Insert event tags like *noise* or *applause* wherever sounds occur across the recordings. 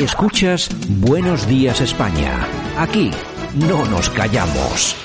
Escuchas Buenos Días España. Aquí no nos callamos.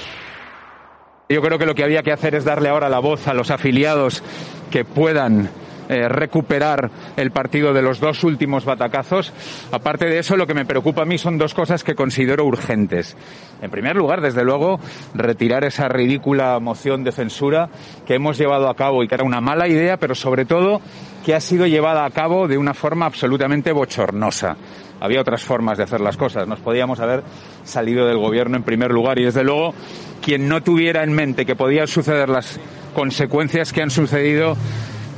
Yo creo que lo que había que hacer es darle ahora la voz a los afiliados que puedan eh, recuperar el partido de los dos últimos batacazos. Aparte de eso, lo que me preocupa a mí son dos cosas que considero urgentes. En primer lugar, desde luego, retirar esa ridícula moción de censura que hemos llevado a cabo y que era una mala idea, pero sobre todo que ha sido llevada a cabo de una forma absolutamente bochornosa. Había otras formas de hacer las cosas. Nos podíamos haber salido del gobierno en primer lugar y desde luego quien no tuviera en mente que podían suceder las consecuencias que han sucedido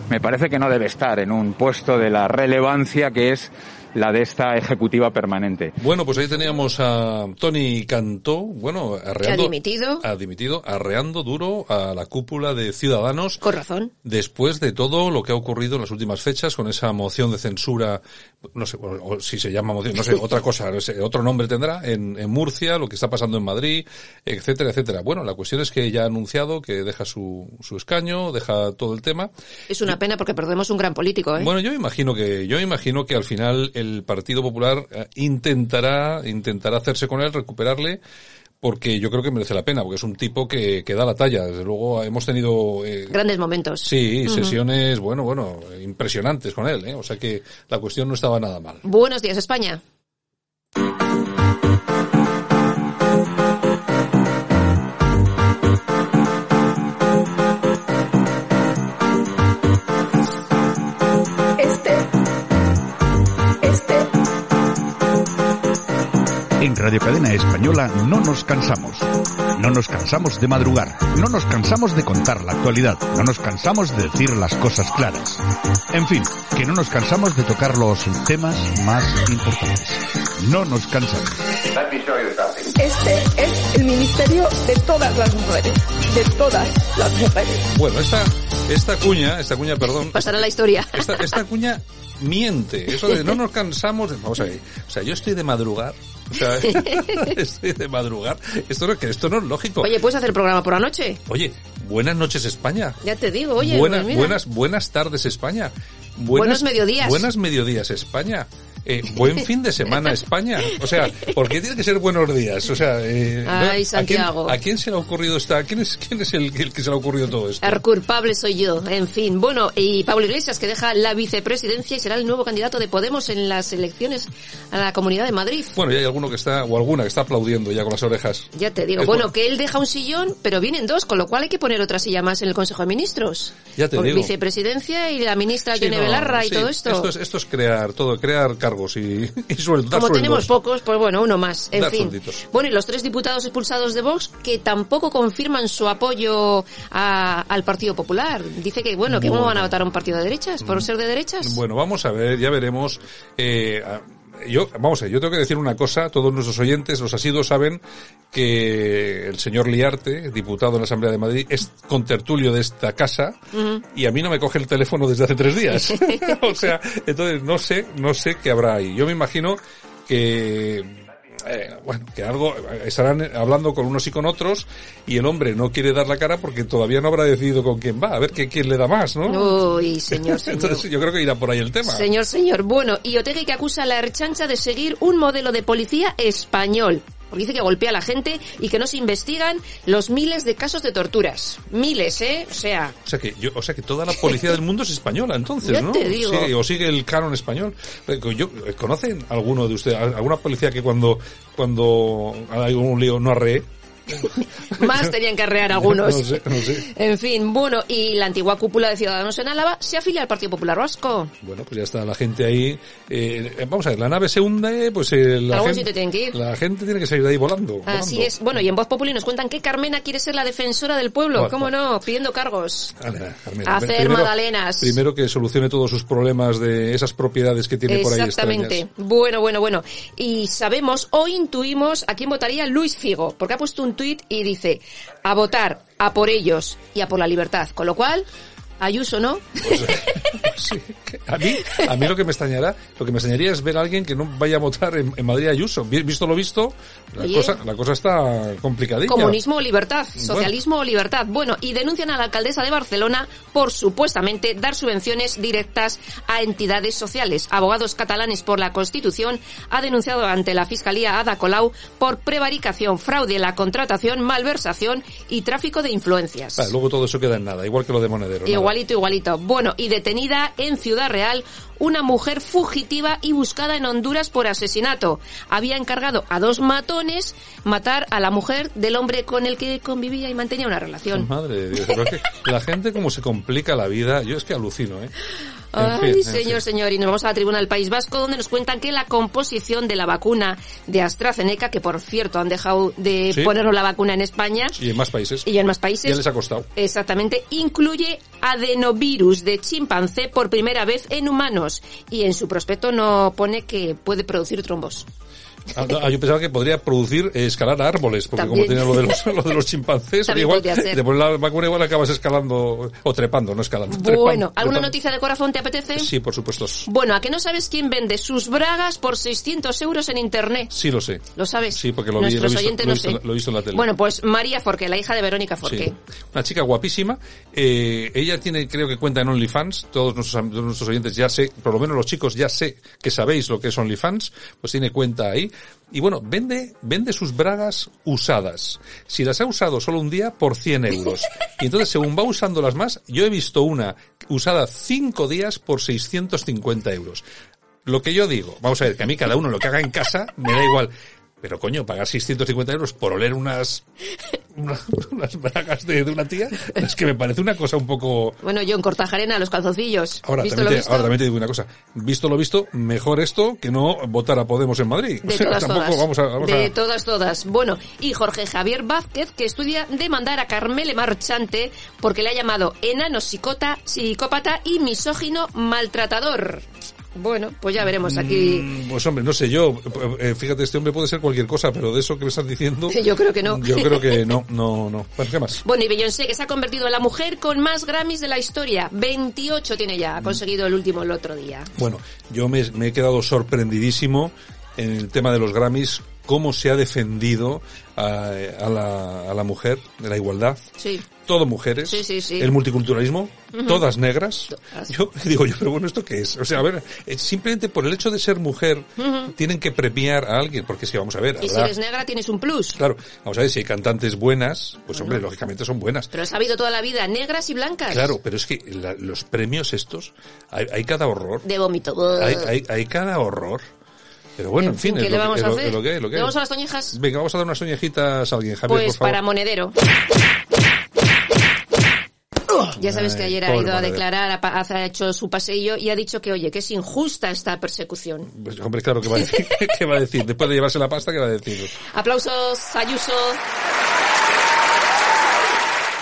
me parece que no debe estar en un puesto de la relevancia que es la de esta ejecutiva permanente. Bueno, pues ahí teníamos a Tony Cantó, bueno, arreando, ha dimitido. ha dimitido, arreando duro a la cúpula de Ciudadanos. Con razón. Después de todo lo que ha ocurrido en las últimas fechas con esa moción de censura, no sé o, o si se llama moción, no sé, otra cosa, no sé, otro nombre tendrá, en, en Murcia, lo que está pasando en Madrid, etcétera, etcétera. Bueno, la cuestión es que ya ha anunciado que deja su, su escaño, deja todo el tema. Es una pena porque perdemos un gran político, ¿eh? Bueno, yo imagino que, yo imagino que al final el Partido Popular eh, intentará, intentará hacerse con él, recuperarle, porque yo creo que merece la pena, porque es un tipo que, que da la talla. Desde luego hemos tenido eh, Grandes momentos. sí sesiones, bueno, bueno, impresionantes con él, ¿eh? o sea que la cuestión no estaba nada mal. Buenos días, España. Radio Cadena Española no nos cansamos. No nos cansamos de madrugar. No nos cansamos de contar la actualidad. No nos cansamos de decir las cosas claras. En fin, que no nos cansamos de tocar los temas más importantes. No nos cansamos. Este es el ministerio de todas las mujeres. De todas las mujeres. Bueno, esta, esta cuña, esta cuña, perdón, Pasará la historia. esta, esta cuña miente. Eso de no nos cansamos de, vamos a ver, o sea, yo estoy de madrugar. O sea, *laughs* estoy de madrugar. Esto no, que esto no es lógico. Oye, ¿puedes hacer programa por la noche? Oye, buenas noches España. Ya te digo, oye, buenas, pues buenas, buenas tardes España. Buenos mediodías. Buenas mediodías España. Eh, buen *laughs* fin de semana España. O sea, ¿por qué tiene que ser buenos días? O sea, eh, ¿no? Ay, ¿A quién- Santiago. ¿a quién, se le ha ocurrido esta? ¿Quién es, quién es el, el que se le ha ocurrido todo esto? El culpable soy yo, en fin. Bueno, y Pablo Iglesias, que deja la vicepresidencia y será el nuevo candidato de Podemos en las elecciones a la Comunidad de Madrid. Bueno, ya hay alguno que está, o alguna que está aplaudiendo ya con las orejas. Ya te digo. Bueno, bueno. que él deja un sillón, pero vienen dos, con lo cual hay que poner otra silla más en el Consejo de Ministros. Ya te Por digo. Vicepresidencia y la ministra Sí, Yone no, Belarra y sí, todo esto. Esto es, esto es crear todo, crear cargos y, y sueldos. dar Como tenemos pocos, pues bueno, uno más. En Dar fin. suelditos. Bueno, y los tres diputados expulsados de Vox que tampoco confirman su apoyo a- al Partido Popular. Dice que, bueno, que cómo Bueno. van a votar a un partido de derechas, por ser de derechas. Bueno, vamos a ver, ya veremos. Eh, a- yo, vamos a ver, yo tengo que decir una cosa, todos nuestros oyentes, los asiduos saben que el señor Liarte, diputado en la Asamblea de Madrid, es contertulio de esta casa y a mí no me coge el teléfono desde hace tres días. *laughs* o sea, entonces no sé, no sé qué habrá ahí. Yo me imagino que eh, bueno, que algo estarán hablando con unos y con otros y el hombre no quiere dar la cara porque todavía no habrá decidido con quién va, a ver qué, quién le da más, ¿no? Uy, señor, *laughs* señor. Entonces yo creo que irá por ahí el tema. Señor, señor. Bueno, y Otegi que acusa a la Erchancha de seguir un modelo de policía español. Porque dice que golpea a la gente y que no se investigan los miles de casos de torturas. Miles, ¿eh? O sea, O sea que yo, o sea que toda la policía del mundo es española, entonces, Ya ¿no? te digo. Sigue- o sigue el canon español. Eh, Yo, ¿Conocen alguno de ustedes, alguna policía que cuando, cuando hay un lío no arree? *laughs* Más tenían que arrear algunos. No sé, no sé. En fin, bueno, y la antigua cúpula de Ciudadanos en Álava se afilia al Partido Popular Vasco. Bueno, pues ya está la gente ahí. eh, vamos a ver, la nave se hunde, pues eh, la, gente, que ir. la gente tiene que salir de ahí volando. Así volando. es. Bueno, y en Voz Populi nos cuentan que Carmena quiere ser la defensora del pueblo. Bueno, ¿Cómo no? Pidiendo cargos. Carmena, Hacer primero- magdalenas. Primero que solucione todos sus problemas de esas propiedades que tiene por ahí Exactamente. extrañas. Bueno, bueno, bueno. Y sabemos o intuimos a quién votaría Luis Figo, porque ha puesto un tuit y dice a votar a por ellos y a por la libertad. Con lo cual, Ayuso, ¿no? *laughs* *laughs* Sí, a mí, a mí lo que me extrañará, lo que me extrañaría es ver a alguien que no vaya a votar en, en Madrid Ayuso. Vi- Visto lo visto, la cosa, la cosa está complicadilla. Comunismo o libertad, socialismo o libertad. Bueno, y denuncian a la alcaldesa de Barcelona por supuestamente dar subvenciones directas a entidades sociales. Abogados catalanes por la Constitución ha denunciado ante la Fiscalía Ada Colau por prevaricación, fraude en la contratación, malversación y tráfico de influencias. Vale, luego todo eso queda en nada, igual que lo de Monedero. nada. Igualito, igualito. Bueno, y detenida en Ciudad Real una mujer fugitiva y buscada en Honduras por asesinato. Había encargado a dos matones matar a la mujer del hombre con el que convivía y mantenía una relación. Madre de Dios, la gente como se complica la vida, yo es que alucino, ¿eh? En Ay, en señor, fin. señor. Y nos vamos a la tribuna del País Vasco, donde nos cuentan que la composición de la vacuna de AstraZeneca, que por cierto han dejado de Sí. ponernos la vacuna en España Y en más países. y en más países, Ya les ha costado. Exactamente, incluye adenovirus de chimpancé por primera vez en humanos y en su prospecto no pone que puede producir trombos. Ah, ah, yo pensaba que podría producir eh, escalar árboles, porque También. como tenía lo de los, *laughs* lo de los chimpancés, igual, te pones la vacuna igual acabas escalando, o trepando, no escalando. trepando, Bueno, ¿alguna trepando. noticia de corazón te apetece? Sí, por supuesto. Bueno, ¿a que no sabes quién vende sus bragas por 600 euros en internet? Sí lo sé. ¿Lo sabes? Sí, porque lo vi- Nuestros lo visto- lo he no visto sé. lo he visto en la tele. Bueno, pues María Forqué, la hija de Verónica Forqué. Sí. Una chica guapísima. Eh, ella tiene, creo que cuenta en OnlyFans. Todos nuestros, todos nuestros oyentes ya sé, por lo menos los chicos ya sé que sabéis lo que es OnlyFans. Pues tiene cuenta ahí. Y bueno, vende, vende sus bragas usadas. Si las ha usado solo un día, por 100 euros. Y entonces, según va usándolas más, yo he visto una usada cinco días por 650 euros. Lo que yo digo, vamos a ver, que a mí cada uno lo que haga en casa me da igual. Pero coño, pagar 650 euros por oler unas, unas, *laughs* unas bragas de, de una tía, es que me parece una cosa un poco... Bueno, yo en Cortajarena, los calzoncillos. Ahora ¿Visto también, lo te, visto? ahora también te digo una cosa. Visto lo visto, mejor esto que no votar a Podemos en Madrid. De O sea, todas, tampoco todas. vamos a... Vamos de a todas, todas. Bueno, y Jorge Javier Vázquez, que estudia demandar a Carmele Marchante porque le ha llamado enano psicota, psicópata y misógino maltratador. Bueno, pues ya veremos aquí. Mm, Pues hombre, no sé yo. Eh, fíjate, este hombre puede ser cualquier cosa, pero de eso que me estás diciendo... *laughs* Yo creo que no. Yo creo que no, no, no. Bueno, ¿qué más? Bueno, y Beyoncé, que se ha convertido en la mujer con más Grammys de la historia. 28 tiene ya, ha conseguido el último el otro día. Bueno, yo me, me he quedado sorprendidísimo en el tema de los Grammys, cómo se ha defendido a, a la, a la mujer de la igualdad. Sí. Todo mujeres. Sí, sí, sí. El multiculturalismo, todas negras. Todas. Yo *laughs* digo yo, pero bueno, ¿esto qué es? O sea, a ver, eh, simplemente por el hecho de ser mujer, tienen que premiar a alguien, porque que vamos a ver, Y si eres negra tienes un plus. Claro, vamos a ver, si hay cantantes buenas, pues hombre, lógicamente son buenas. Pero has habido toda la vida negras y blancas. Claro, pero es que la- los premios estos, hay, hay cada horror. De vómito. Hay, hay, hay cada horror. Pero bueno, en, fin, ¿qué es le lo, vamos que, a lo- hacer? es lo que hay, lo que ¿Le vamos a las toñejas? Venga, vamos a dar unas soñejitas a alguien, Javier, Pues por favor. para monedero. Ya sabes que Ay, ayer ha pobre ido a declarar, ha, ha hecho su paseillo y ha dicho que, oye, que es injusta esta persecución. Pues, hombre, claro, ¿qué va a decir? *laughs* ¿Qué va a decir? Después de llevarse la pasta, ¿qué va a decir? Aplausos, Ayuso.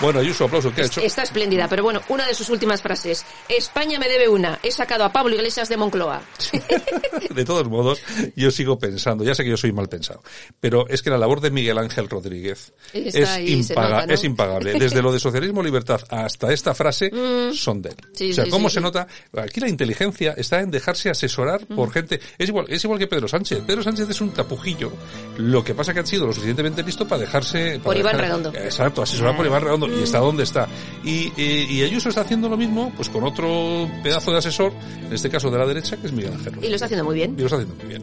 Bueno, Ayuso, aplauso, ¿qué ha hecho? Está espléndida, pero bueno, una de sus últimas frases. España me debe una. He sacado a Pablo Iglesias de Moncloa. *laughs* De todos modos, yo sigo pensando, ya sé que yo soy mal pensado, pero es que la labor de Miguel Ángel Rodríguez es, ahí, impaga- nota, ¿no? es impagable. Desde lo de socialismo libertad hasta esta frase son de él. Mm. Sí, o sea, sí, ¿cómo sí, se nota? Aquí la inteligencia está en dejarse asesorar Mm. por gente. Es igual, es igual que Pedro Sánchez. Pedro Sánchez es un tapujillo. Lo que pasa que ha sido lo suficientemente listo para dejarse... Por para Iván dejar- Redondo. Exacto, asesorar por Iván Redondo. Y está donde está. Y, eh, y Ayuso está haciendo lo mismo, pues con otro pedazo de asesor, en este caso de la derecha, que es Miguel Ángel. Y lo está haciendo muy bien. Y lo está haciendo muy bien.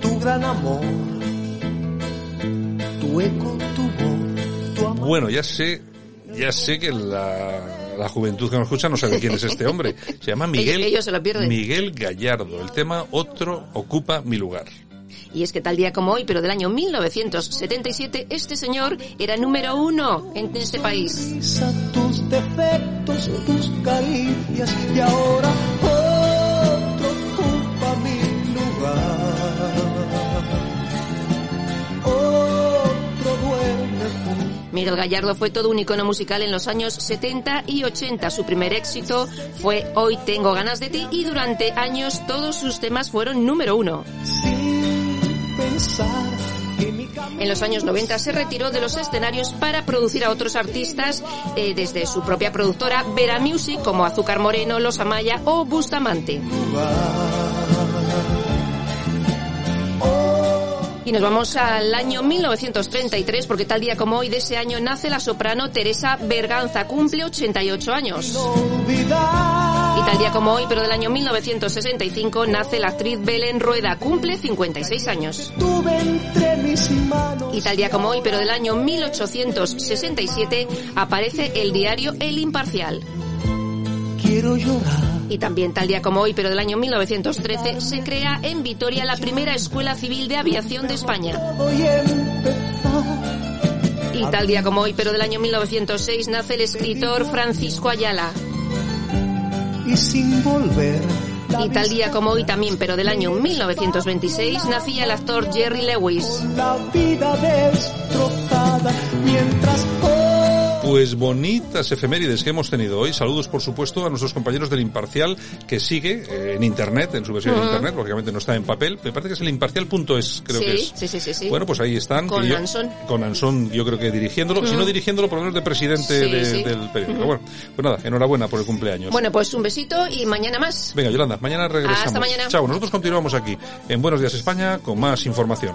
tu gran amor, tu eco, tu voz, tu amor. Bueno, ya sé, ya sé que la, la juventud que nos escucha no sabe quién es este hombre. Se llama *laughs* Miguel, Ellos- ellos se lo pierden. Miguel Gallardo. El tema Otro ocupa mi lugar. Y es que tal día como hoy, pero del año 1977, este señor era número uno en este país. tus defectos, tus caricias y ahora otro ocupa mi lugar. Otro duerme junto Miguel Gallardo fue todo un icono musical en los años 70 y 80. Su primer éxito fue Hoy tengo ganas de ti y durante años todos sus temas fueron número uno. En los años 90 se retiró de los escenarios para producir a otros artistas eh, desde su propia productora Vera Music como Azúcar Moreno, Los Amaya o Bustamante. Y nos vamos al año 1933 porque tal día como hoy de ese año nace la soprano Teresa Berganza, cumple 88 años. Y tal día como hoy, pero del año 1965, nace la actriz Belén Rueda, cumple 56 años. Y tal día como hoy, pero del año 1867, aparece el diario El Imparcial. Quiero llorar. Y también tal día como hoy, pero del año 1913, se crea en Vitoria la primera escuela civil de aviación de España. Y tal día como hoy, pero del año 1906, nace el escritor Francisco Ayala. Y sin volver. Y tal día como hoy también, pero del año 1926, nacía el actor Jerry Lewis. La vida destrozada mientras Pues bonitas efemérides que hemos tenido hoy. Saludos, por supuesto, a nuestros compañeros del Imparcial, que sigue eh, en Internet, en su versión en Internet, lógicamente no está en papel. Me parece que es el imparcial.es, creo Sí, que es. sí, sí, sí, sí. Bueno, pues ahí están. Con yo- Ansón. Con Ansón, yo creo que dirigiéndolo. Si no dirigiéndolo, por lo menos de presidente Sí, de- sí. del periódico. Bueno, pues nada, enhorabuena por el cumpleaños. Bueno, pues un besito y mañana más. Venga, Yolanda, mañana regresamos. Hasta mañana. Chao, nosotros continuamos aquí en Buenos Días España con más información.